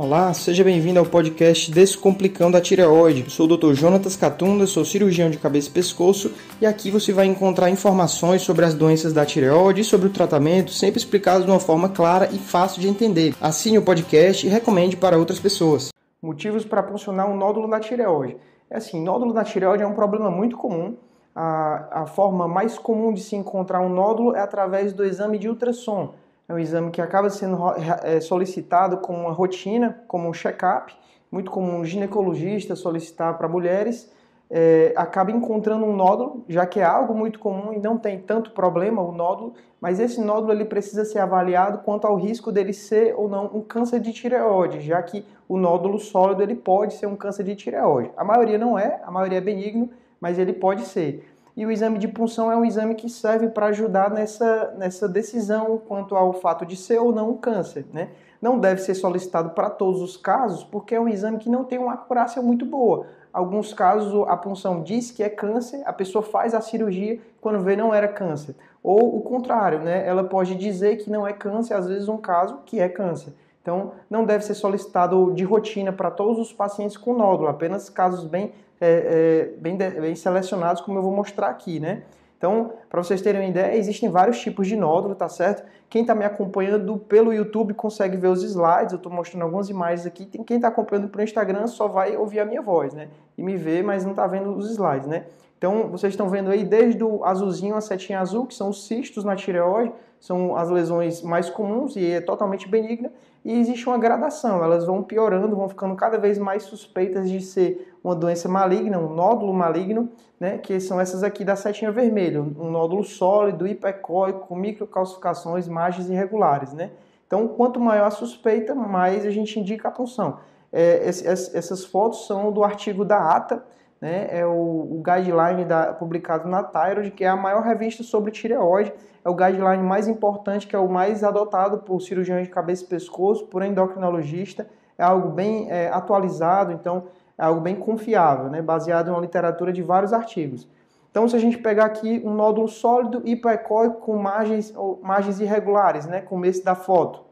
Olá, seja bem-vindo ao podcast Descomplicando a Tireoide. Eu sou o Dr. Jonatas Catunda, sou cirurgião de cabeça e pescoço e aqui você vai encontrar informações sobre as doenças da tireoide e sobre o tratamento, sempre explicados de uma forma clara e fácil de entender. Assine o podcast e recomende para outras pessoas. Motivos para funcionar um nódulo na tireoide. É assim, nódulo na tireoide é um problema muito comum. A, a forma mais comum de se encontrar um nódulo é através do exame de ultrassom é um exame que acaba sendo é, solicitado como uma rotina, como um check-up, muito comum um ginecologista solicitar para mulheres, é, acaba encontrando um nódulo, já que é algo muito comum e não tem tanto problema o nódulo, mas esse nódulo ele precisa ser avaliado quanto ao risco dele ser ou não um câncer de tireoide, já que o nódulo sólido ele pode ser um câncer de tireoide. A maioria não é, a maioria é benigno, mas ele pode ser. E o exame de punção é um exame que serve para ajudar nessa, nessa decisão quanto ao fato de ser ou não um câncer. Né? Não deve ser solicitado para todos os casos, porque é um exame que não tem uma acurácia muito boa. Alguns casos a punção diz que é câncer, a pessoa faz a cirurgia, quando vê não era câncer. Ou o contrário, né? ela pode dizer que não é câncer, às vezes um caso que é câncer. Então, não deve ser solicitado de rotina para todos os pacientes com nódulo, apenas casos bem, é, é, bem, bem selecionados, como eu vou mostrar aqui, né? Então, para vocês terem uma ideia, existem vários tipos de nódulo, tá certo? Quem está me acompanhando pelo YouTube consegue ver os slides, eu estou mostrando algumas imagens aqui. Quem está acompanhando pelo Instagram só vai ouvir a minha voz, né? E me ver, mas não está vendo os slides, né? Então, vocês estão vendo aí desde o azulzinho a setinha azul, que são os cistos na tireoide, são as lesões mais comuns e é totalmente benigna, e existe uma gradação, elas vão piorando, vão ficando cada vez mais suspeitas de ser uma doença maligna, um nódulo maligno, né, que são essas aqui da setinha vermelha, um nódulo sólido, hipercóico, com microcalcificações, margens irregulares, né? Então, quanto maior a suspeita, mais a gente indica a punção. É, essas fotos são do artigo da ATA, né, é o, o guideline da, publicado na Thyroid, que é a maior revista sobre tireoide, é o guideline mais importante, que é o mais adotado por cirurgiões de cabeça e pescoço, por endocrinologista, é algo bem é, atualizado, então é algo bem confiável, né, baseado em uma literatura de vários artigos. Então, se a gente pegar aqui um nódulo sólido hipoecóico com margens, margens irregulares, né, como esse da foto,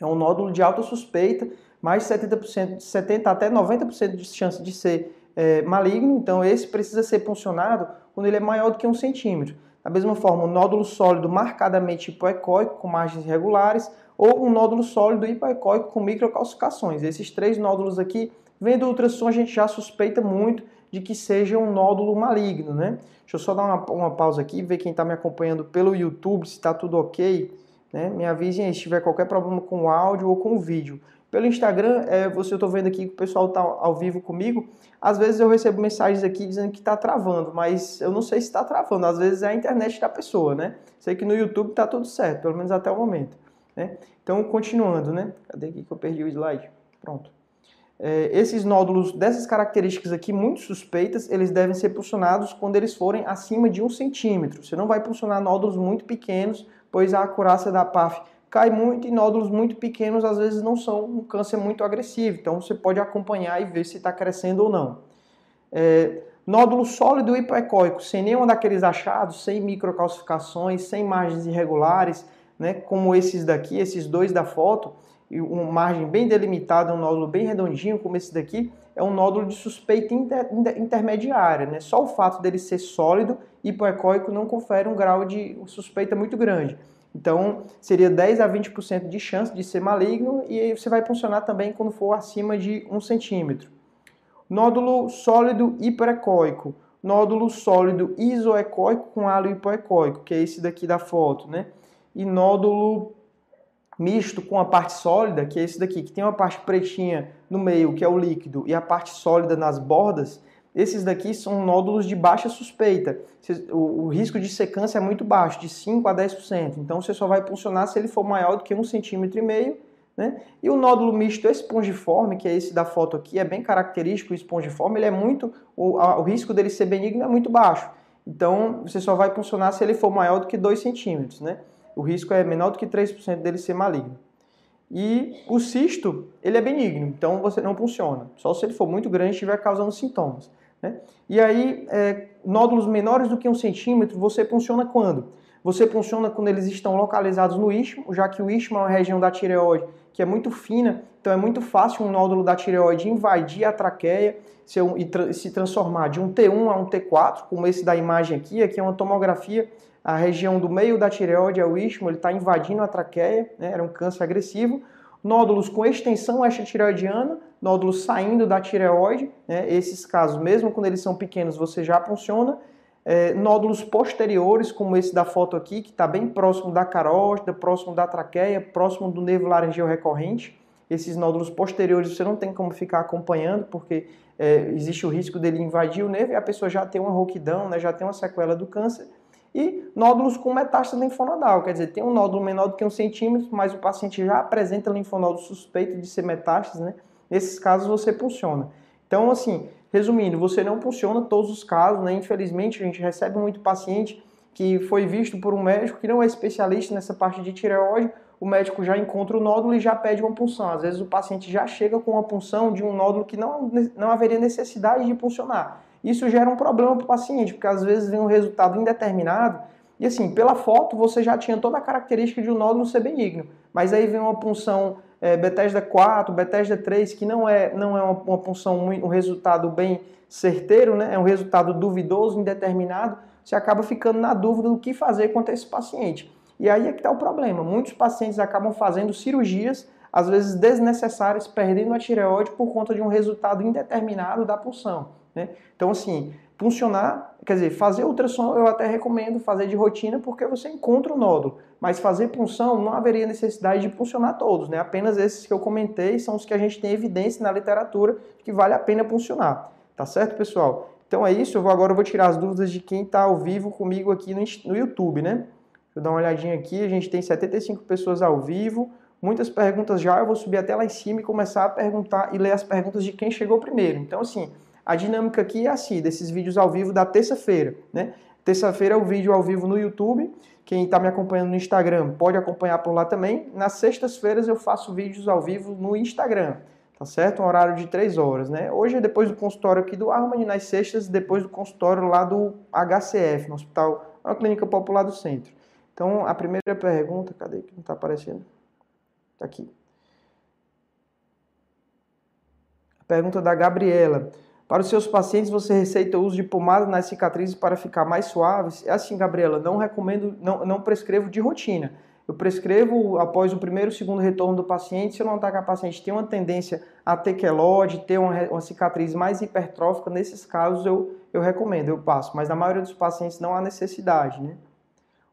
é um nódulo de alta suspeita, mais de 70%, 70% até 90% de chance de ser é, maligno, então esse precisa ser puncionado quando ele é maior do que um centímetro. Da mesma forma, um nódulo sólido marcadamente hipoecóico, com margens irregulares, ou um nódulo sólido hipoecóico com microcalcificações. Esses três nódulos aqui, vendo o ultrassom, a gente já suspeita muito de que seja um nódulo maligno, né? Deixa eu só dar uma, uma pausa aqui, ver quem está me acompanhando pelo YouTube, se está tudo ok. Né? Me avisem aí se tiver qualquer problema com o áudio ou com o vídeo. Pelo Instagram, é, você eu estou vendo aqui que o pessoal está ao vivo comigo. Às vezes eu recebo mensagens aqui dizendo que está travando, mas eu não sei se está travando. Às vezes é a internet da pessoa, né? Sei que no YouTube está tudo certo, pelo menos até o momento. Né? Então, continuando, né? Cadê aqui que eu perdi o slide? Pronto. É, esses nódulos dessas características aqui, muito suspeitas, eles devem ser pulsionados quando eles forem acima de um centímetro. Você não vai pulsionar nódulos muito pequenos, pois a acurácia da PAF cai muito e nódulos muito pequenos às vezes não são um câncer muito agressivo. Então você pode acompanhar e ver se está crescendo ou não. É, nódulo sólido hipoecóico, sem nenhum daqueles achados, sem microcalcificações, sem margens irregulares, né, como esses daqui, esses dois da foto, uma margem bem delimitada, um nódulo bem redondinho, como esse daqui, é um nódulo de suspeita inter, inter, intermediária. Né? Só o fato dele ser sólido, hipoecóico, não confere um grau de suspeita muito grande. Então, seria 10 a 20% de chance de ser maligno e você vai funcionar também quando for acima de 1 centímetro. Nódulo sólido hiperecóico, nódulo sólido isoecóico com halo hipoecóico, que é esse daqui da foto, né? E nódulo misto com a parte sólida, que é esse daqui, que tem uma parte pretinha no meio, que é o líquido, e a parte sólida nas bordas, esses daqui são nódulos de baixa suspeita. O, risco de secância é muito baixo, de 5 a 10%. Então você só vai funcionar se ele for maior do que 1,5 cm. Né? E o nódulo misto espongiforme, que é esse da foto aqui, é bem característico o espongiforme, ele é muito. O, a, o risco dele ser benigno é muito baixo. Então você só vai funcionar se ele for maior do que 2 centímetros. Né? O risco é menor do que 3% dele ser maligno. E o cisto, ele é benigno, então você não funciona. Só se ele for muito grande e estiver causando sintomas. Né? E aí, é, nódulos menores do que um centímetro, você funciona quando? Você funciona quando eles estão localizados no istmo, já que o istmo é uma região da tireoide que é muito fina, então é muito fácil um nódulo da tireoide invadir a traqueia e se transformar de um T1 a um T4, como esse da imagem aqui, aqui é uma tomografia, a região do meio da tireoide é o istmo, ele está invadindo a traqueia, né? era um câncer agressivo, nódulos com extensão extratireoidiana, nódulos saindo da tireoide, né? esses casos, mesmo quando eles são pequenos, você já funciona, é, nódulos posteriores, como esse da foto aqui, que está bem próximo da carótida, próximo da traqueia, próximo do nervo laringeu recorrente. Esses nódulos posteriores você não tem como ficar acompanhando, porque é, existe o risco dele invadir o nervo e a pessoa já tem uma rouquidão, né, já tem uma sequela do câncer. E nódulos com metástase linfonodal, quer dizer, tem um nódulo menor do que um centímetro, mas o paciente já apresenta linfonodo suspeito de ser metástase, né? Nesses casos você funciona. Então, assim, Resumindo, você não funciona todos os casos, né? Infelizmente, a gente recebe muito paciente que foi visto por um médico que não é especialista nessa parte de tireoide, o médico já encontra o nódulo e já pede uma punção. Às vezes o paciente já chega com uma punção de um nódulo que não, não haveria necessidade de puncionar. Isso gera um problema para o paciente, porque às vezes vem um resultado indeterminado e assim, pela foto você já tinha toda a característica de um nódulo ser benigno, mas aí vem uma punção é, Bethesda 4, Bethesda 3, que não é, não é uma, uma punção, um resultado bem certeiro, né? é um resultado duvidoso, indeterminado, você acaba ficando na dúvida do que fazer contra esse paciente. E aí é que está o problema. Muitos pacientes acabam fazendo cirurgias, às vezes desnecessárias, perdendo a tireoide por conta de um resultado indeterminado da punção. Né? Então, assim, funcionar, quer dizer, fazer ultrassom eu até recomendo fazer de rotina porque você encontra o nódulo, mas fazer punção não haveria necessidade de puncionar todos, né? Apenas esses que eu comentei são os que a gente tem evidência na literatura que vale a pena puncionar, tá certo, pessoal? Então é isso, eu vou, agora eu vou tirar as dúvidas de quem está ao vivo comigo aqui no, no YouTube, né? Deixa eu dar uma olhadinha aqui, a gente tem 75 pessoas ao vivo, muitas perguntas já, eu vou subir até lá em cima e começar a perguntar e ler as perguntas de quem chegou primeiro. Então, assim, a dinâmica aqui é assim, desses vídeos ao vivo da terça-feira, né? Terça-feira é o vídeo ao vivo no YouTube. Quem está me acompanhando no Instagram pode acompanhar por lá também. Nas sextas-feiras eu faço vídeos ao vivo no Instagram, tá certo? Um horário de 3 horas, né? Hoje é depois do consultório aqui do Harmony, nas sextas, depois do consultório lá do HCF, no Hospital, uma clínica popular do centro. Então, a primeira pergunta, cadê que não está aparecendo? Está aqui. A pergunta da Gabriela. Para os seus pacientes, você receita o uso de pomada nas cicatrizes para ficar mais suaves? É assim, Gabriela, não recomendo, não, não prescrevo de rotina. Eu prescrevo após o primeiro e segundo retorno do paciente. Se eu notar que a paciente tem uma tendência a ter quelode, ter uma, uma cicatriz mais hipertrófica, nesses casos eu, eu recomendo, eu passo. Mas na maioria dos pacientes não há necessidade, né?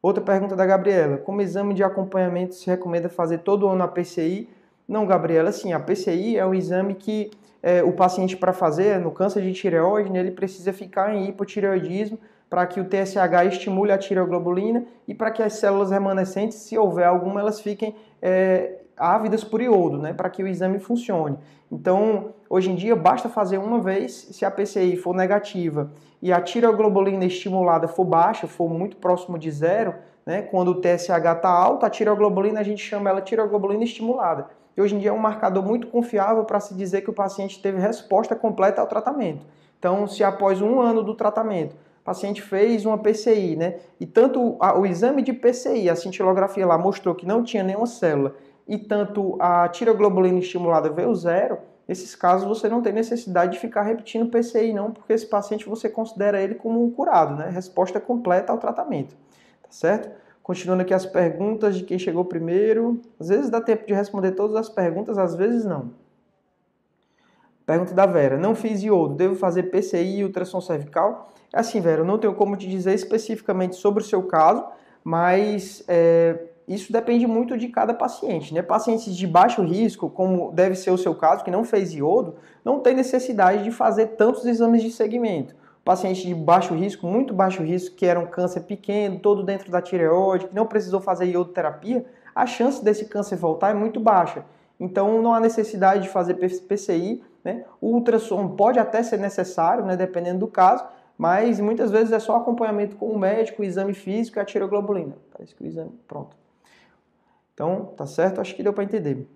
Outra pergunta da Gabriela: como exame de acompanhamento se recomenda fazer todo ano a PCI? Não, Gabriela, sim, a PCI é um exame que é, o paciente para fazer no câncer de tireoide, né, ele precisa ficar em hipotireoidismo para que o TSH estimule a tireoglobulina e para que as células remanescentes, se houver alguma, elas fiquem é, ávidas por iodo, né, para que o exame funcione. Então, hoje em dia, basta fazer uma vez, se a PCI for negativa e a tireoglobulina estimulada for baixa, for muito próximo de zero, né, quando o TSH está alto, a tireoglobulina a gente chama ela tireoglobulina estimulada hoje em dia é um marcador muito confiável para se dizer que o paciente teve resposta completa ao tratamento. Então, se após um ano do tratamento, o paciente fez uma PCI, né? E tanto a, o exame de PCI, a cintilografia lá mostrou que não tinha nenhuma célula, e tanto a tiroglobulina estimulada veio zero, nesses casos você não tem necessidade de ficar repetindo PCI não, porque esse paciente você considera ele como um curado, né? Resposta completa ao tratamento, tá certo? Continuando aqui as perguntas de quem chegou primeiro. Às vezes dá tempo de responder todas as perguntas, às vezes não. Pergunta da Vera. Não fiz iodo, devo fazer PCI e ultrassom cervical? É assim, Vera, eu não tenho como te dizer especificamente sobre o seu caso, mas é, isso depende muito de cada paciente. Né? Pacientes de baixo risco, como deve ser o seu caso, que não fez iodo, não tem necessidade de fazer tantos exames de segmento paciente de baixo risco, muito baixo risco, que era um câncer pequeno, todo dentro da tireoide, que não precisou fazer iodoterapia, a chance desse câncer voltar é muito baixa. Então não há necessidade de fazer PCI, né? O ultrassom pode até ser necessário, né, dependendo do caso, mas muitas vezes é só acompanhamento com o médico, o exame físico e a tiroglobulina. Parece que o exame, pronto. Então, tá certo? Acho que deu para entender.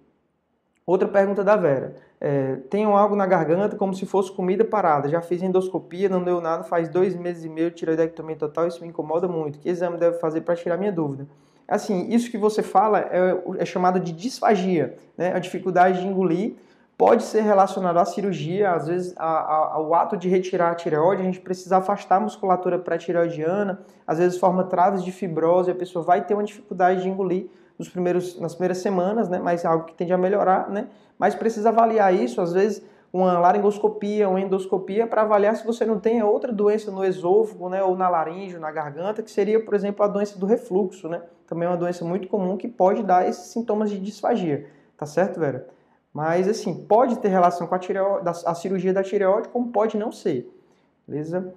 Outra pergunta da Vera. É, tenho algo na garganta como se fosse comida parada. Já fiz endoscopia, não deu nada, faz dois meses e meio, tiroidectomia total, isso me incomoda muito. Que exame deve fazer para tirar minha dúvida? Assim, isso que você fala é, é chamado de disfagia, né? A dificuldade de engolir pode ser relacionado à cirurgia, às vezes a, a, ao ato de retirar a tireoide, a gente precisa afastar a musculatura pré-tireoidiana, às vezes forma traves de fibrose, a pessoa vai ter uma dificuldade de engolir nos primeiros, nas primeiras semanas, né? Mas é algo que tende a melhorar, né? Mas precisa avaliar isso, às vezes uma laringoscopia, uma endoscopia para avaliar se você não tem outra doença no esôfago, né, ou na laringe, na garganta, que seria, por exemplo, a doença do refluxo, né? Também é uma doença muito comum que pode dar esses sintomas de disfagia, tá certo, Vera? Mas assim, pode ter relação com a, a cirurgia da tireoide, como pode não ser. Beleza?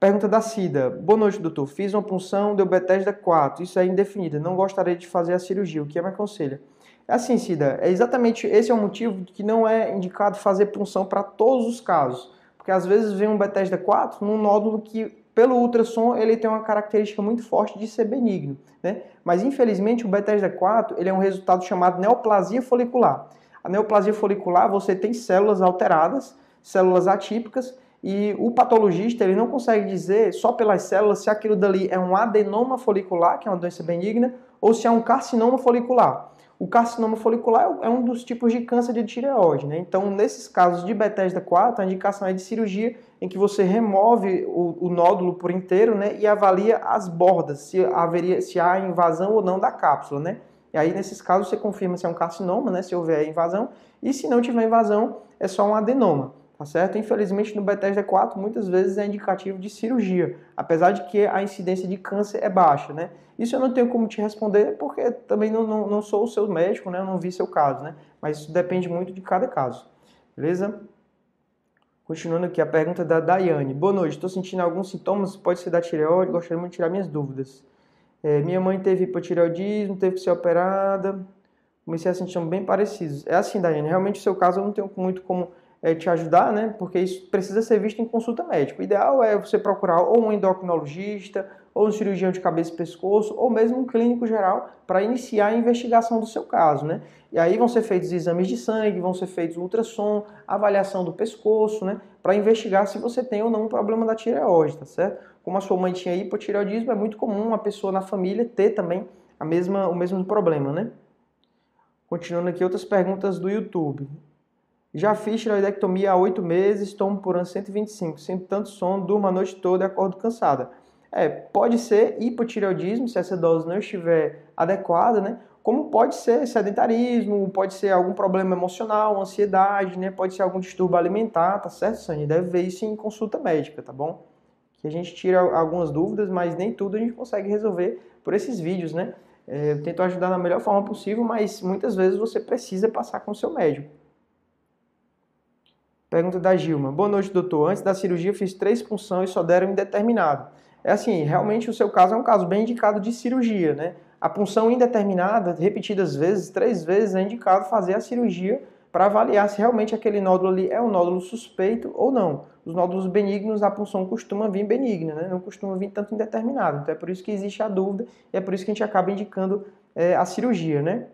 Pergunta da Cida. Boa noite, doutor. Fiz uma punção, deu Bethesda 4. Isso é indefinida. Não gostaria de fazer a cirurgia. O que me aconselha? É assim, Cida. É exatamente esse é o motivo que não é indicado fazer punção para todos os casos. Porque às vezes vem um Bethesda 4 num nódulo que, pelo ultrassom, ele tem uma característica muito forte de ser benigno. Né? Mas infelizmente o Bethesda 4 ele é um resultado chamado neoplasia folicular. A neoplasia folicular, você tem células alteradas, células atípicas, e o patologista ele não consegue dizer só pelas células se aquilo dali é um adenoma folicular, que é uma doença benigna, ou se é um carcinoma folicular. O carcinoma folicular é um dos tipos de câncer de tireoide, né? Então, nesses casos de Bethesda 4, a indicação é de cirurgia em que você remove o, o nódulo por inteiro, né? E avalia as bordas, se, haveria, se há invasão ou não da cápsula, né? E aí, nesses casos, você confirma se é um carcinoma, né, se houver invasão, e se não tiver invasão, é só um adenoma, tá certo? Infelizmente, no Bethesda 4, muitas vezes é indicativo de cirurgia, apesar de que a incidência de câncer é baixa, né? Isso eu não tenho como te responder, porque também não, não, não sou o seu médico, né, eu não vi seu caso, né? Mas isso depende muito de cada caso, beleza? Continuando aqui, a pergunta da Daiane. Boa noite, estou sentindo alguns sintomas, pode ser da tireoide, gostaria muito de tirar minhas dúvidas. É, minha mãe teve hipotireoidismo, teve que ser operada. Comecei a sentir bem parecidos. É assim, Daiane, realmente o seu caso eu não tenho muito como é, te ajudar, né? Porque isso precisa ser visto em consulta médica. O ideal é você procurar ou um endocrinologista, ou um cirurgião de cabeça e pescoço, ou mesmo um clínico geral para iniciar a investigação do seu caso, né? E aí vão ser feitos exames de sangue, vão ser feitos ultrassom, avaliação do pescoço, né? Para investigar se você tem ou não um problema da tireoide, tá certo? Como a sua mãe tinha hipotireoidismo, é muito comum uma pessoa na família ter também a mesma, o mesmo problema, né? Continuando aqui, outras perguntas do YouTube. Já fiz tireoidectomia há oito meses, tomo por ano 125, sinto tanto sono, durmo a noite toda e acordo cansada. É, pode ser hipotireoidismo, se essa dose não estiver adequada, né? Como pode ser sedentarismo, pode ser algum problema emocional, ansiedade, né? Pode ser algum distúrbio alimentar, tá certo, Sani? Deve ver isso em consulta médica, tá bom? Que a gente tira algumas dúvidas, mas nem tudo a gente consegue resolver por esses vídeos, né? É, eu tento ajudar da melhor forma possível, mas muitas vezes você precisa passar com o seu médico. Pergunta da Gilma. Boa noite, doutor. Antes da cirurgia fiz três punções e só deram indeterminado. É assim, realmente o seu caso é um caso bem indicado de cirurgia, né? A punção indeterminada, repetidas vezes, três vezes, é indicado fazer a cirurgia para avaliar se realmente aquele nódulo ali é um nódulo suspeito ou não. Os nódulos benignos, a punção costuma vir benigna, né? não costuma vir tanto indeterminado. Então é por isso que existe a dúvida e é por isso que a gente acaba indicando é, a cirurgia, né?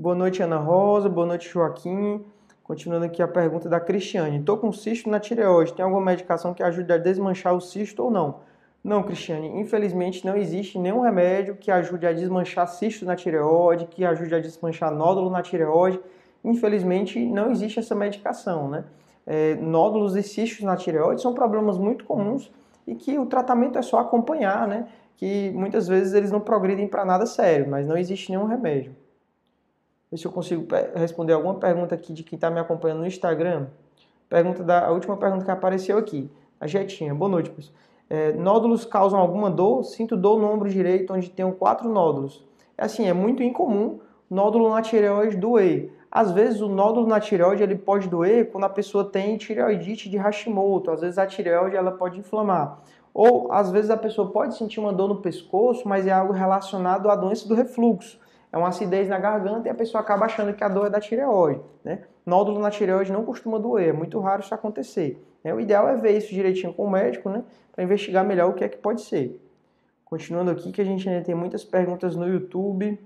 Boa noite, Ana Rosa. Boa noite, Joaquim. Continuando aqui a pergunta da Cristiane. Estou com cisto na tireoide. Tem alguma medicação que ajude a desmanchar o cisto ou não? Não, Cristiane. Infelizmente não existe nenhum remédio que ajude a desmanchar cisto na tireoide, que ajude a desmanchar nódulo na tireoide. Infelizmente não existe essa medicação, né? É, nódulos e cistos na tireoide são problemas muito comuns e que o tratamento é só acompanhar, né? Que muitas vezes eles não progridem para nada sério, mas não existe nenhum remédio. Ver se eu consigo responder alguma pergunta aqui de quem está me acompanhando no Instagram. Pergunta da, a última pergunta que apareceu aqui. A Jetinha. Boa noite, pessoal. É, nódulos causam alguma dor? Sinto dor no ombro direito, onde tenho quatro nódulos. É assim, é muito incomum nódulo na tireoide doer. Às vezes o nódulo na tireoide ele pode doer quando a pessoa tem tireoidite de Hashimoto. Às vezes a tireoide ela pode inflamar. Ou às vezes a pessoa pode sentir uma dor no pescoço, mas é algo relacionado à doença do refluxo é uma acidez na garganta e a pessoa acaba achando que a dor é da tireoide. Né? Nódulo na tireoide não costuma doer, é muito raro isso acontecer. Né? O ideal é ver isso direitinho com o médico, né? para investigar melhor o que é que pode ser. Continuando aqui, que a gente ainda tem muitas perguntas no YouTube.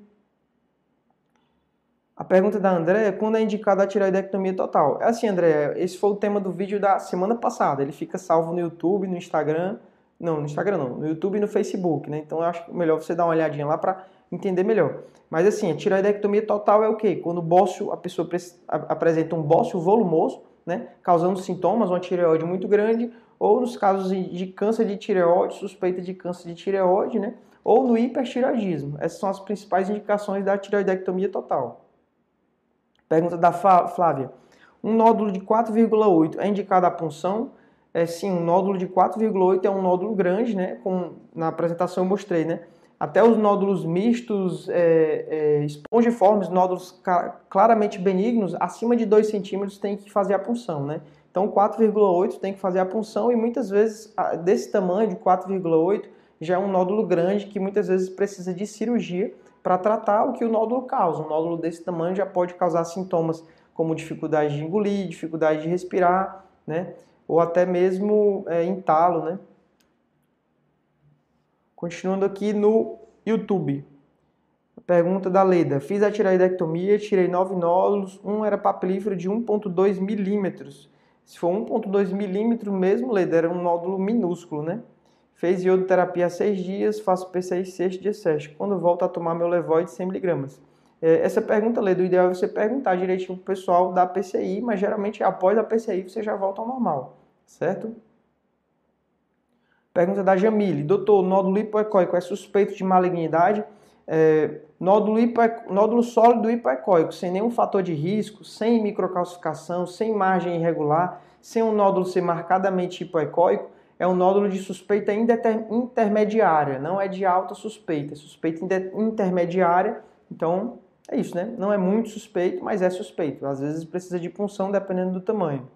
A pergunta da André é quando é indicada a tireoidectomia total? É assim, André, esse foi o tema do vídeo da semana passada. Ele fica salvo no YouTube, no Instagram, Não, no Instagram não, no YouTube e no Facebook, né? Então eu acho melhor você dar uma olhadinha lá para entender melhor. Mas assim, a tiroidectomia total é o quê? Quando o bócio, a pessoa apresenta um bócio volumoso, né? Causando sintomas, uma tireoide muito grande, ou nos casos de câncer de tireoide, suspeita de câncer de tireoide, né? Ou no hipertireoidismo. Essas são as principais indicações da tiroidectomia total. Pergunta da Flávia. Um nódulo de 4,8 é indicado a punção? É sim, um nódulo de 4,8 é um nódulo grande, né? Como na apresentação eu mostrei, né? Até os nódulos mistos, é, é, espongiformes, nódulos claramente benignos, acima de 2 centímetros tem que fazer a punção, né? Então 4,8 tem que fazer a punção e muitas vezes desse tamanho de 4,8 já é um nódulo grande que muitas vezes precisa de cirurgia para tratar o que o nódulo causa. Um nódulo desse tamanho já pode causar sintomas como dificuldade de engolir, dificuldade de respirar, né? Ou até mesmo é, entalo, né? Continuando aqui no YouTube. Pergunta da Leda. Fiz a tireoidectomia, tirei nove nódulos, um era papilífero de 1.2 milímetros. Se for 1.2 milímetro mesmo, Leda, era um nódulo minúsculo, né? Fez iodoterapia há seis dias, faço PCI sexto dia sexto. Quando volto a tomar meu Levoide 100 miligramas. É, essa pergunta, Leda, o ideal é você perguntar direitinho pro pessoal da PCI, mas geralmente após a PCI você já volta ao normal, certo? Pergunta da Jamile. Doutor, nódulo hipoecóico é suspeito de malignidade? É, nódulo, hipo, nódulo sólido hipoecóico, sem nenhum fator de risco, sem microcalcificação, sem margem irregular, sem um nódulo ser marcadamente hipoecóico, é um nódulo de suspeita intermediária, não é de alta suspeita, é suspeita intermediária, então é isso, né? Não é muito suspeito, mas é suspeito. Às vezes precisa de punção dependendo do tamanho.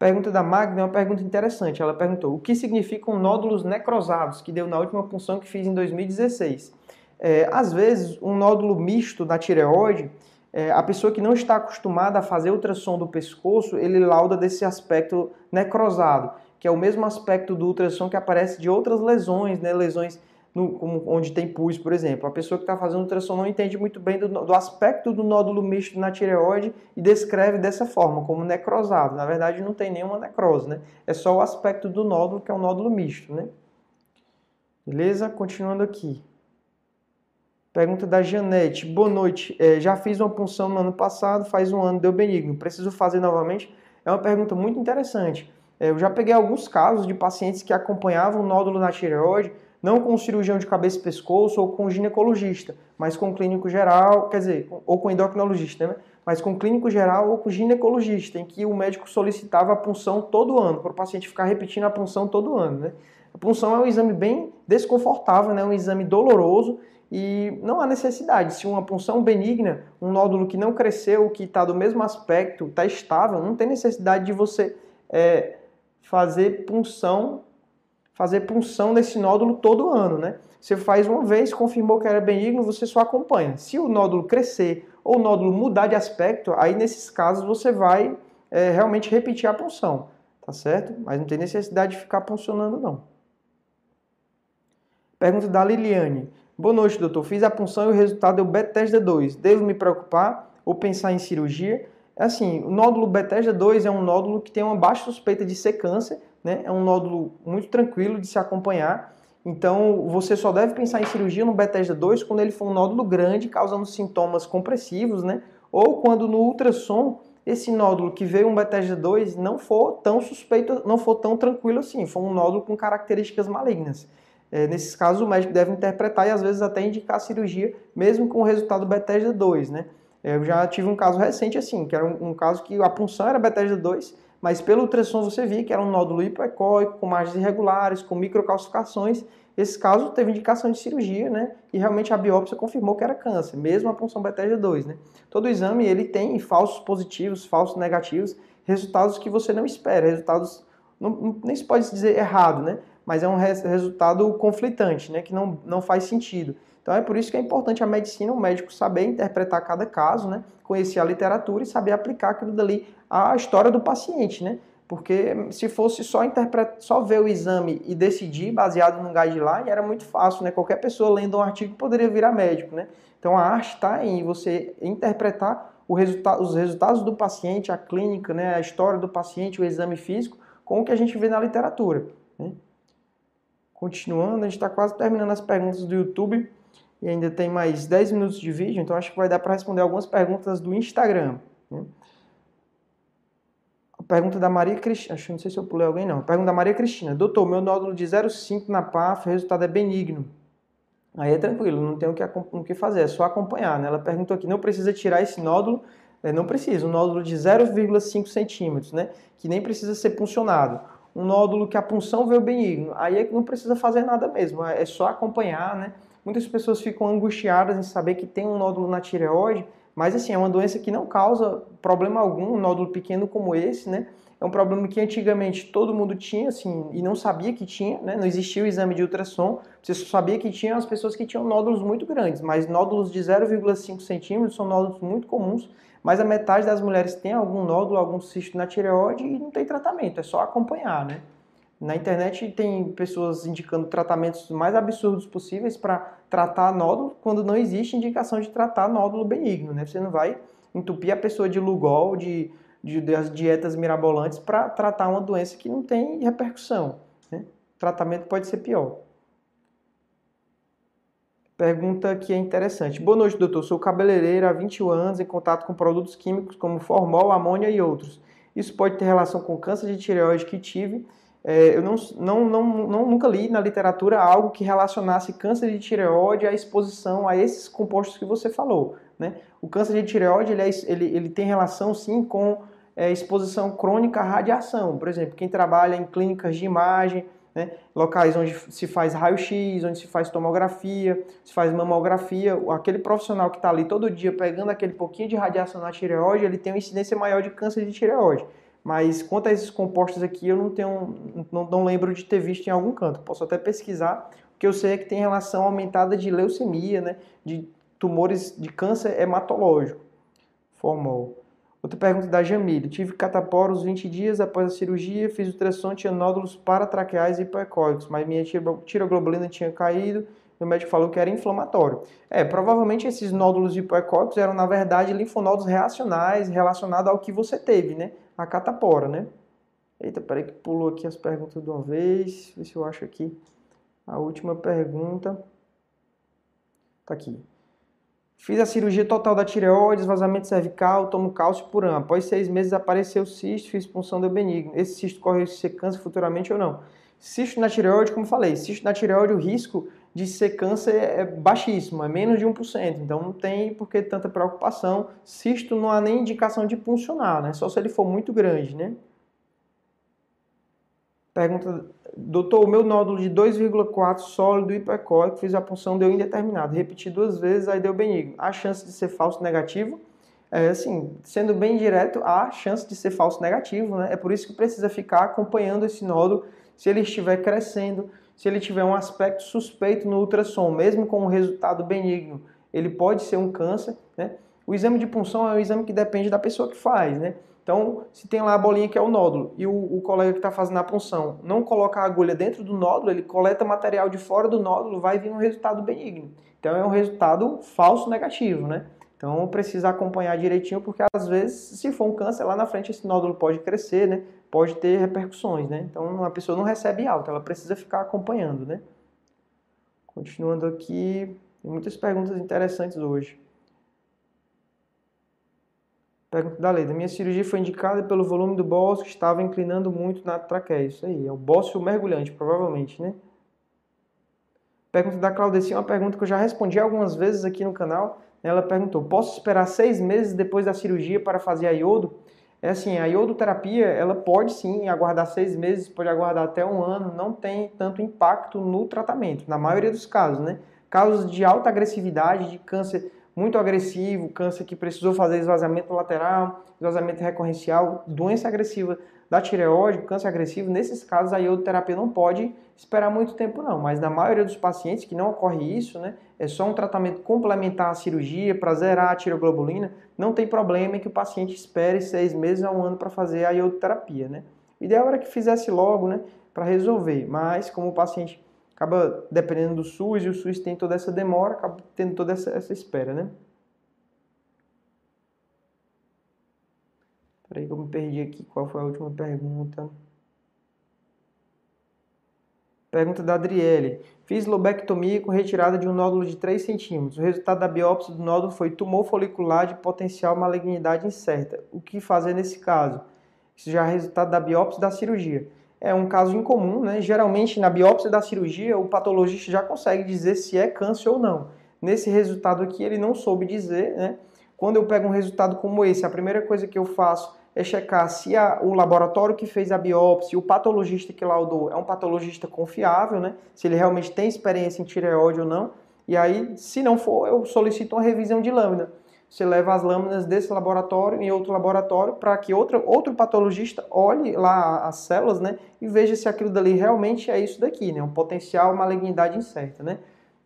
Pergunta da Magna é uma pergunta interessante. Ela perguntou: o que significam nódulos necrosados, que deu na última punção que fiz em 2016? É, às vezes, um nódulo misto da tireoide, é, a pessoa que não está acostumada a fazer ultrassom do pescoço, ele lauda desse aspecto necrosado, que é o mesmo aspecto do ultrassom que aparece de outras lesões, né, lesões no, como, onde tem pus, por exemplo. A pessoa que está fazendo ultrassom não entende muito bem do, do, aspecto do nódulo misto na tireoide e descreve dessa forma, como necrosado. Na verdade, não tem nenhuma necrose, né? É só o aspecto do nódulo, que é um nódulo misto, né? Beleza? Continuando aqui. Pergunta da Janete. Boa noite. É, já fiz uma punção no ano passado, faz um ano, deu benigno. Preciso fazer novamente? É uma pergunta muito interessante. É, eu já peguei alguns casos de pacientes que acompanhavam o nódulo na tireoide, não com cirurgião de cabeça e pescoço ou com ginecologista, mas com clínico geral, quer dizer, ou com endocrinologista, né? mas com clínico geral ou com ginecologista, em que o médico solicitava a punção todo ano, para o paciente ficar repetindo a punção todo ano. Né? A punção é um exame bem desconfortável, né? um exame doloroso e não há necessidade. Se uma punção benigna, um nódulo que não cresceu, que está do mesmo aspecto, está estável, não tem necessidade de você é, fazer punção fazer punção desse nódulo todo ano, né? Você faz uma vez, confirmou que era benigno, você só acompanha. Se o nódulo crescer ou o nódulo mudar de aspecto, aí nesses casos você vai é, realmente repetir a punção, tá certo? Mas não tem necessidade de ficar puncionando não. Pergunta da Liliane. Boa noite, doutor. Fiz a punção e o resultado é o Bethesda 2. Devo me preocupar ou pensar em cirurgia? É assim, o nódulo Bethesda 2 é um nódulo que tem uma baixa suspeita de ser câncer, né? É um nódulo muito tranquilo de se acompanhar. Então, você só deve pensar em cirurgia no Bethesda 2 quando ele for um nódulo grande, causando sintomas compressivos, né? Ou quando no ultrassom esse nódulo que veio um Bethesda 2 não for tão suspeito, não for tão tranquilo assim, for um nódulo com características malignas. É, nesses casos, o médico deve interpretar e às vezes até indicar cirurgia, mesmo com o resultado Bethesda 2, né? É, eu já tive um caso recente assim, que era um, um caso que a punção era Bethesda 2, mas pelo ultrassom você via que era um nódulo hipoecóico, com margens irregulares, com microcalcificações. Esse caso teve indicação de cirurgia, né? E realmente a biópsia confirmou que era câncer, mesmo a punção Bethesda 2, né? Todo exame ele tem falsos positivos, falsos negativos, resultados que você não espera, resultados não, nem se pode dizer errado, né? Mas é um resultado conflitante, né? Que não, não faz sentido. Então é por isso que é importante a medicina, o médico saber interpretar cada caso, né? Conhecer a literatura e saber aplicar aquilo dali à história do paciente, né? Porque se fosse só interpretar, só ver o exame e decidir baseado no guideline, era muito fácil, né? Qualquer pessoa lendo um artigo poderia virar médico, né? Então a arte está em você interpretar resulta os resultados do paciente, a clínica, né? A história do paciente, o exame físico, com o que a gente vê na literatura. Continuando, a gente está quase terminando as perguntas do YouTube e ainda tem mais 10 minutos de vídeo, então acho que vai dar para responder algumas perguntas do Instagram. Né? A pergunta da Maria Cristina, acho não sei se eu pulei alguém não. A pergunta da Maria Cristina: Doutor, meu nódulo de 0,5 na PAF, o resultado é benigno. Aí é tranquilo, não tem o que, o que fazer, é só acompanhar. Né? Ela perguntou aqui: não precisa tirar esse nódulo? É, não precisa, um nódulo de 0,5 centímetros, né? que nem precisa ser puncionado. Um nódulo que a punção veio benigno, aí é não precisa fazer nada mesmo, é só acompanhar, né? Muitas pessoas ficam angustiadas em saber que tem um nódulo na tireoide, mas assim, é uma doença que não causa problema algum, um nódulo pequeno como esse, né? É um problema que antigamente todo mundo tinha, assim, e não sabia que tinha, né? Não existia o exame de ultrassom, você só sabia que tinha as pessoas que tinham nódulos muito grandes, mas nódulos de 0,5 centímetros são nódulos muito comuns, mas a metade das mulheres tem algum nódulo, algum cisto na tireoide e não tem tratamento, é só acompanhar, né? Na internet tem pessoas indicando tratamentos mais absurdos possíveis para tratar nódulo, quando não existe indicação de tratar nódulo benigno, né? Você não vai entupir a pessoa de Lugol, de, de das dietas mirabolantes para tratar uma doença que não tem repercussão. Né? O tratamento pode ser pior. Pergunta que é interessante. Boa noite, doutor. Sou cabeleireiro há 21 anos em contato com produtos químicos como formol, amônia e outros. Isso pode ter relação com câncer de tireoide que tive é, eu não, não, não, não, nunca li na literatura algo que relacionasse câncer de tireoide à exposição a esses compostos que você falou. Né? O câncer de tireoide ele, é, ele, ele tem relação sim com é, exposição crônica à radiação. Por exemplo, quem trabalha em clínicas de imagem, né, locais onde se faz raio-x, onde se faz tomografia, se faz mamografia, aquele profissional que está ali todo dia pegando aquele pouquinho de radiação na tireoide, ele tem uma incidência maior de câncer de tireoide. Mas quanto a esses compostos aqui, eu não tenho, não, não lembro de ter visto em algum canto. Posso até pesquisar. O que eu sei é que tem relação aumentada de leucemia, né, de tumores de câncer hematológico. Formol. Outra pergunta da Jamile. Tive cataporos 20 dias após a cirurgia, fiz ultrassom, tinha nódulos paratraqueais e hipoecóicos, mas minha tiroglobulina tinha caído, o médico falou que era inflamatório. É, provavelmente esses nódulos hipoecóicos eram, na verdade, linfonodos reacionais relacionados ao que você teve, né? A catapora, né? Eita, peraí que pulou aqui as perguntas de uma vez. Ver se eu acho aqui a última pergunta. Tá aqui. Fiz a cirurgia total da tireoide, vazamento cervical, tomo cálcio por ano. Após seis meses apareceu cisto, fiz punção do benigno. Esse cisto corre de ser câncer futuramente ou não? Cisto na tireoide, como falei, cisto na tireoide, o risco de ser câncer é baixíssimo, é menos de 1%. Então não tem por que tanta preocupação. Cisto não há nem indicação de puncionar, né? Só se ele for muito grande, né? Pergunta, doutor, o meu nódulo de 2,4 sólido hipercórico, fiz a punção, deu indeterminado. Repeti duas vezes, aí deu benigno. Há chance de ser falso negativo? É, assim, sendo bem direto, há chance de ser falso negativo, né? É por isso que precisa ficar acompanhando esse nódulo se ele estiver crescendo, se ele tiver um aspecto suspeito no ultrassom, mesmo com um resultado benigno, ele pode ser um câncer, né? O exame de punção é um exame que depende da pessoa que faz, né? Então, se tem lá a bolinha que é o nódulo e o, o colega que está fazendo a punção não coloca a agulha dentro do nódulo, ele coleta material de fora do nódulo, vai vir um resultado benigno. Então, é um resultado falso negativo, né? Então, precisa acompanhar direitinho, porque às vezes, se for um câncer, lá na frente esse nódulo pode crescer, né? pode ter repercussões, né? Então a pessoa não recebe alta, ela precisa ficar acompanhando, né? Continuando aqui, tem muitas perguntas interessantes hoje. Pergunta da Leda. Minha cirurgia foi indicada pelo volume do bócio que estava inclinando muito na traqueia. Isso aí, é o bócio mergulhante, provavelmente, né? Pergunta da Claudecia, uma pergunta que eu já respondi algumas vezes aqui no canal. Ela perguntou, posso esperar seis meses depois da cirurgia para fazer a iodo? É assim, a iodoterapia, ela pode sim aguardar seis meses, pode aguardar até um ano, não tem tanto impacto no tratamento, na maioria dos casos, né? Casos de alta agressividade, de câncer muito agressivo, câncer que precisou fazer esvaziamento lateral, esvaziamento recorrencial, doença agressiva da tireoide, câncer agressivo, nesses casos a iodoterapia não pode esperar muito tempo não, mas na maioria dos pacientes que não ocorre isso, né, é só um tratamento complementar à cirurgia para zerar a tiroglobulina, não tem problema em que o paciente espere seis meses a um ano para fazer a iodoterapia, né. O ideal era que fizesse logo, né, para resolver, mas como o paciente acaba dependendo do SUS e o SUS tem toda essa demora, acaba tendo toda essa, essa espera, né. Peraí que eu me perdi aqui. Qual foi a última pergunta? Pergunta da Adriele. Fiz lobectomia com retirada de um nódulo de 3 centímetros. O resultado da biópsia do nódulo foi tumor folicular de potencial malignidade incerta. O que fazer nesse caso? Isso já é resultado da biópsia da cirurgia. É um caso incomum, né? Geralmente, na biópsia da cirurgia, o patologista já consegue dizer se é câncer ou não. Nesse resultado aqui, ele não soube dizer, né? Quando eu pego um resultado como esse, a primeira coisa que eu faço é checar se a, o laboratório que fez a biópsia, o patologista que laudou é um patologista confiável, né? Se ele realmente tem experiência em tireoide ou não. E aí, se não for, eu solicito uma revisão de lâmina. Você leva as lâminas desse laboratório em outro laboratório para que outro, outro patologista olhe lá as células, né? E veja se aquilo dali realmente é isso daqui, né? Um potencial malignidade incerta, né?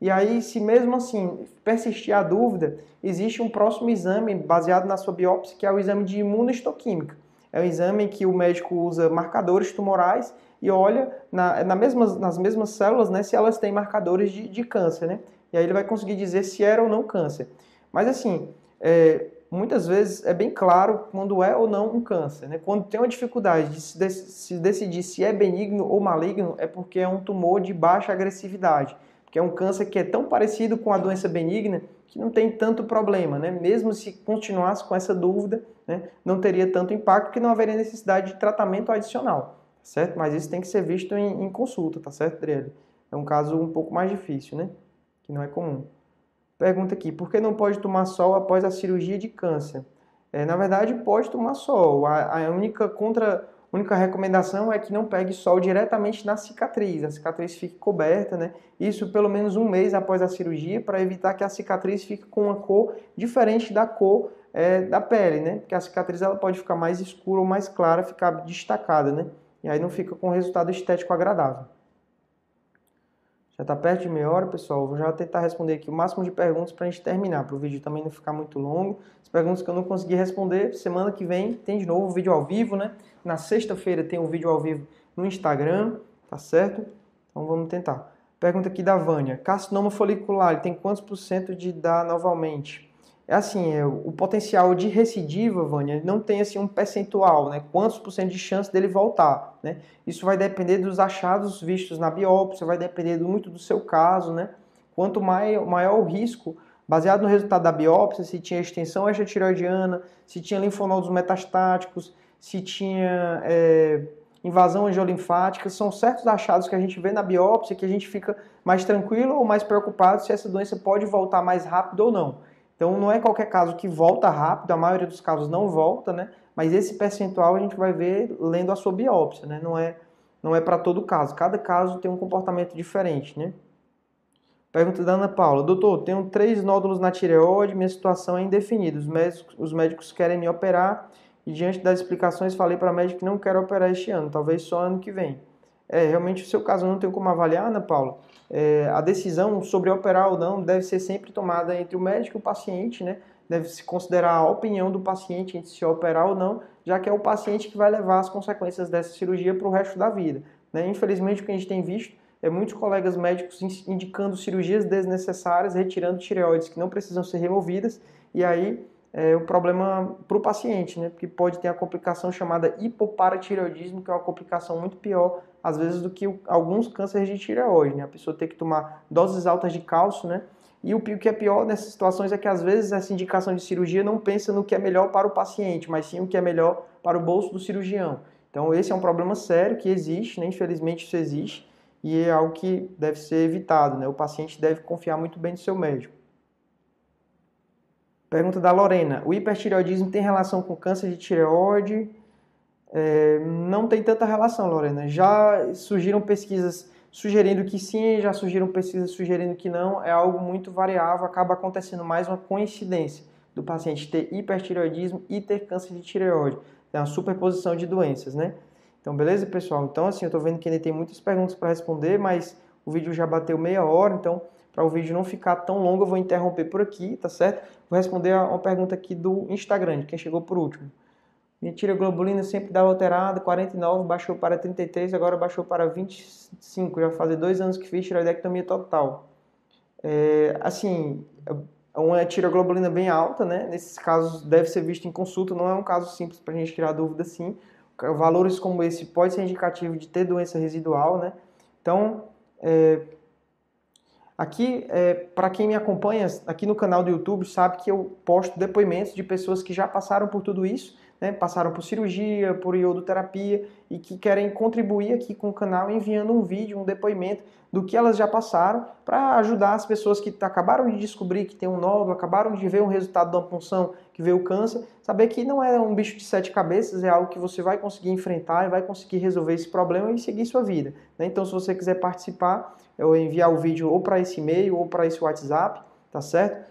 E aí, se mesmo assim persistir a dúvida, existe um próximo exame baseado na sua biópsia, que é o exame de imunohistoquímica. É um exame que o médico usa marcadores tumorais e olha na, na nas mesmas células né, se elas têm marcadores de, de câncer. Né? E aí ele vai conseguir dizer se era ou não câncer. Mas assim, é, muitas vezes é bem claro quando é ou não um câncer. Né? Quando tem uma dificuldade de se, de se decidir se é benigno ou maligno, é porque é um tumor de baixa agressividade que é um câncer que é tão parecido com a doença benigna que não tem tanto problema, né? Mesmo se continuasse com essa dúvida, né, não teria tanto impacto porque não haveria necessidade de tratamento adicional, tá certo? Mas isso tem que ser visto em, em consulta, tá certo, Adriele? É um caso um pouco mais difícil, né? Que não é comum. Pergunta aqui, por que não pode tomar sol após a cirurgia de câncer? É, na verdade, pode tomar sol. A, a única contra a única recomendação é que não pegue sol diretamente na cicatriz, a cicatriz fique coberta, né? Isso pelo menos um mês após a cirurgia, para evitar que a cicatriz fique com uma cor diferente da cor é, da pele, né? Porque a cicatriz ela pode ficar mais escura ou mais clara, ficar destacada, né? E aí não fica com um resultado estético agradável. Já está perto de meia hora, pessoal. Vou já tentar responder aqui o máximo de perguntas para a gente terminar, para o vídeo também não ficar muito longo. As perguntas que eu não consegui responder, semana que vem tem de novo o vídeo ao vivo, né? Na sexta-feira tem um vídeo ao vivo no Instagram, tá certo? Então vamos tentar. Pergunta aqui da Vânia. Carcinoma folicular, tem quantos por cento de dar novamente? É assim, é, o potencial de recidiva, Vânia, não tem assim um percentual, né? Quantos por cento de chance dele voltar, né? Isso vai depender dos achados vistos na biópsia, vai depender muito do seu caso, né? Quanto maior, maior o risco, baseado no resultado da biópsia, se tinha extensão extratireoidiana, se tinha linfonodos metastáticos, se tinha é, invasão angiolinfática, são certos achados que a gente vê na biópsia que a gente fica mais tranquilo ou mais preocupado se essa doença pode voltar mais rápido ou não. Então não é qualquer caso que volta rápido, a maioria dos casos não volta, né? Mas esse percentual a gente vai ver lendo a sua biópsia, né? Não é, não é para todo caso. Cada caso tem um comportamento diferente, né? Pergunta da Ana Paula. Doutor, tenho três nódulos na tireoide, minha situação é indefinida. Os médicos, os médicos querem me operar e diante das explicações falei para a médica que não quero operar este ano, talvez só ano que vem. É, realmente o seu caso não tem como avaliar, Ana Paula é, a decisão sobre operar ou não deve ser sempre tomada entre o médico e o paciente, né? Deve se considerar a opinião do paciente entre se operar ou não, já que é o paciente que vai levar as consequências dessa cirurgia para o resto da vida. Né? Infelizmente, o que a gente tem visto é muitos colegas médicos indicando cirurgias desnecessárias, retirando tireoides que não precisam ser removidas, e aí é o problema para o paciente, né? Porque pode ter a complicação chamada hipoparatireoidismo, que é uma complicação muito pior, às vezes, do que alguns cânceres de tireoide, né? A pessoa tem que tomar doses altas de cálcio, né? E o que é pior nessas situações é que às vezes essa indicação de cirurgia não pensa no que é melhor para o paciente, mas sim o que é melhor para o bolso do cirurgião. Então esse é um problema sério que existe, né? infelizmente isso existe, e é algo que deve ser evitado. Né? O paciente deve confiar muito bem no seu médico. Pergunta da Lorena: o hipertireoidismo tem relação com câncer de tireoide? É, não tem tanta relação, Lorena. Já surgiram pesquisas sugerindo que sim, já surgiram pesquisas sugerindo que não. É algo muito variável, acaba acontecendo mais uma coincidência do paciente ter hipertireoidismo e ter câncer de tireoide. É uma superposição de doenças, né? Então, beleza, pessoal? Então, assim, eu tô vendo que ainda tem muitas perguntas para responder, mas o vídeo já bateu meia hora, então para o vídeo não ficar tão longo, eu vou interromper por aqui, tá certo? Vou responder a uma pergunta aqui do Instagram, de quem chegou por último. Minha tireoglobulina sempre dava alterada, 49, baixou para 33, agora baixou para 25. Já faz dois anos que fiz tireoidectomia total. É, assim, é uma tireoglobulina bem alta, né? Nesses casos deve ser visto em consulta, não é um caso simples para a gente tirar dúvida sim. Valores como esse pode ser indicativo de ter doença residual, né? Então, É, aqui, é, para quem me acompanha aqui no canal do YouTube, sabe que eu posto depoimentos de pessoas que já passaram por tudo isso né, passaram por cirurgia, por iodoterapia e que querem contribuir aqui com o canal enviando um vídeo, um depoimento do que elas já passaram para ajudar as pessoas que acabaram de descobrir que tem um nódulo, acabaram de ver um resultado da punção que veio o câncer, saber que não é um bicho de sete cabeças, é algo que você vai conseguir enfrentar e vai conseguir resolver esse problema e seguir sua vida. Né? Então, se você quiser participar, eu enviar o vídeo ou para esse e-mail ou para esse WhatsApp, tá certo?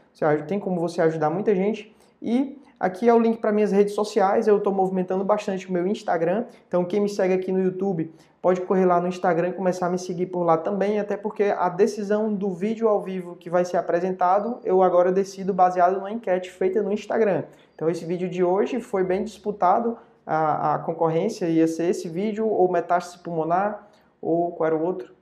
Tem como você ajudar muita gente e Aqui é o link para minhas redes sociais, eu estou movimentando bastante o meu Instagram, então quem me segue aqui no YouTube pode correr lá no Instagram e começar a me seguir por lá também, até porque a decisão do vídeo ao vivo que vai ser apresentado, eu agora decido baseado numa enquete feita no Instagram. Então esse vídeo de hoje foi bem disputado, a, a concorrência ia ser esse vídeo, ou metástase pulmonar, ou qual era o outro?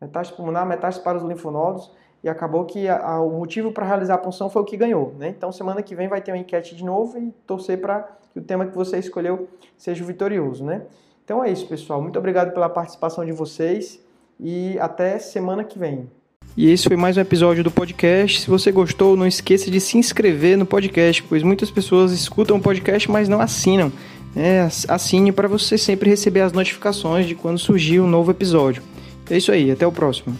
Metástase pulmonar, metástase para os linfonodos e acabou que a, a, o motivo para realizar a punção foi o que ganhou. Né? Então, semana que vem vai ter uma enquete de novo e torcer para que o tema que você escolheu seja o vitorioso. Né? Então é isso, pessoal. Muito obrigado pela participação de vocês e até semana que vem. E esse foi mais um episódio do podcast. Se você gostou, não esqueça de se inscrever no podcast, pois muitas pessoas escutam o podcast, mas não assinam. É, assine para você sempre receber as notificações de quando surgir um novo episódio. É isso aí, até o próximo.